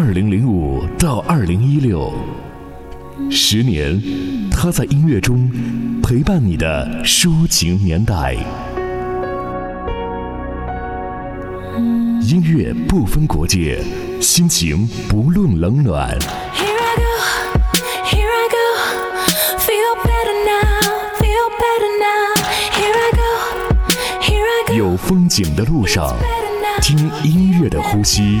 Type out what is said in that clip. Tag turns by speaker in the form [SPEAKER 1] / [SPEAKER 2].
[SPEAKER 1] 二零零五到二零一六，十年，他在音乐中陪伴你的抒情年代。音乐不分国界，心情不论冷暖。
[SPEAKER 2] Here I go, here I go. Feel better now, feel better now. Here I go, here I go.
[SPEAKER 1] 有风景的路上.听音乐的呼吸，